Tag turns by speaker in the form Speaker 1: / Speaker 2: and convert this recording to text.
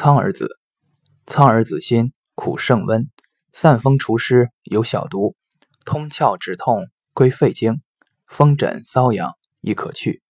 Speaker 1: 苍耳子，苍耳子辛，苦胜温，散风除湿，有小毒，通窍止痛，归肺经，风疹瘙痒亦可去。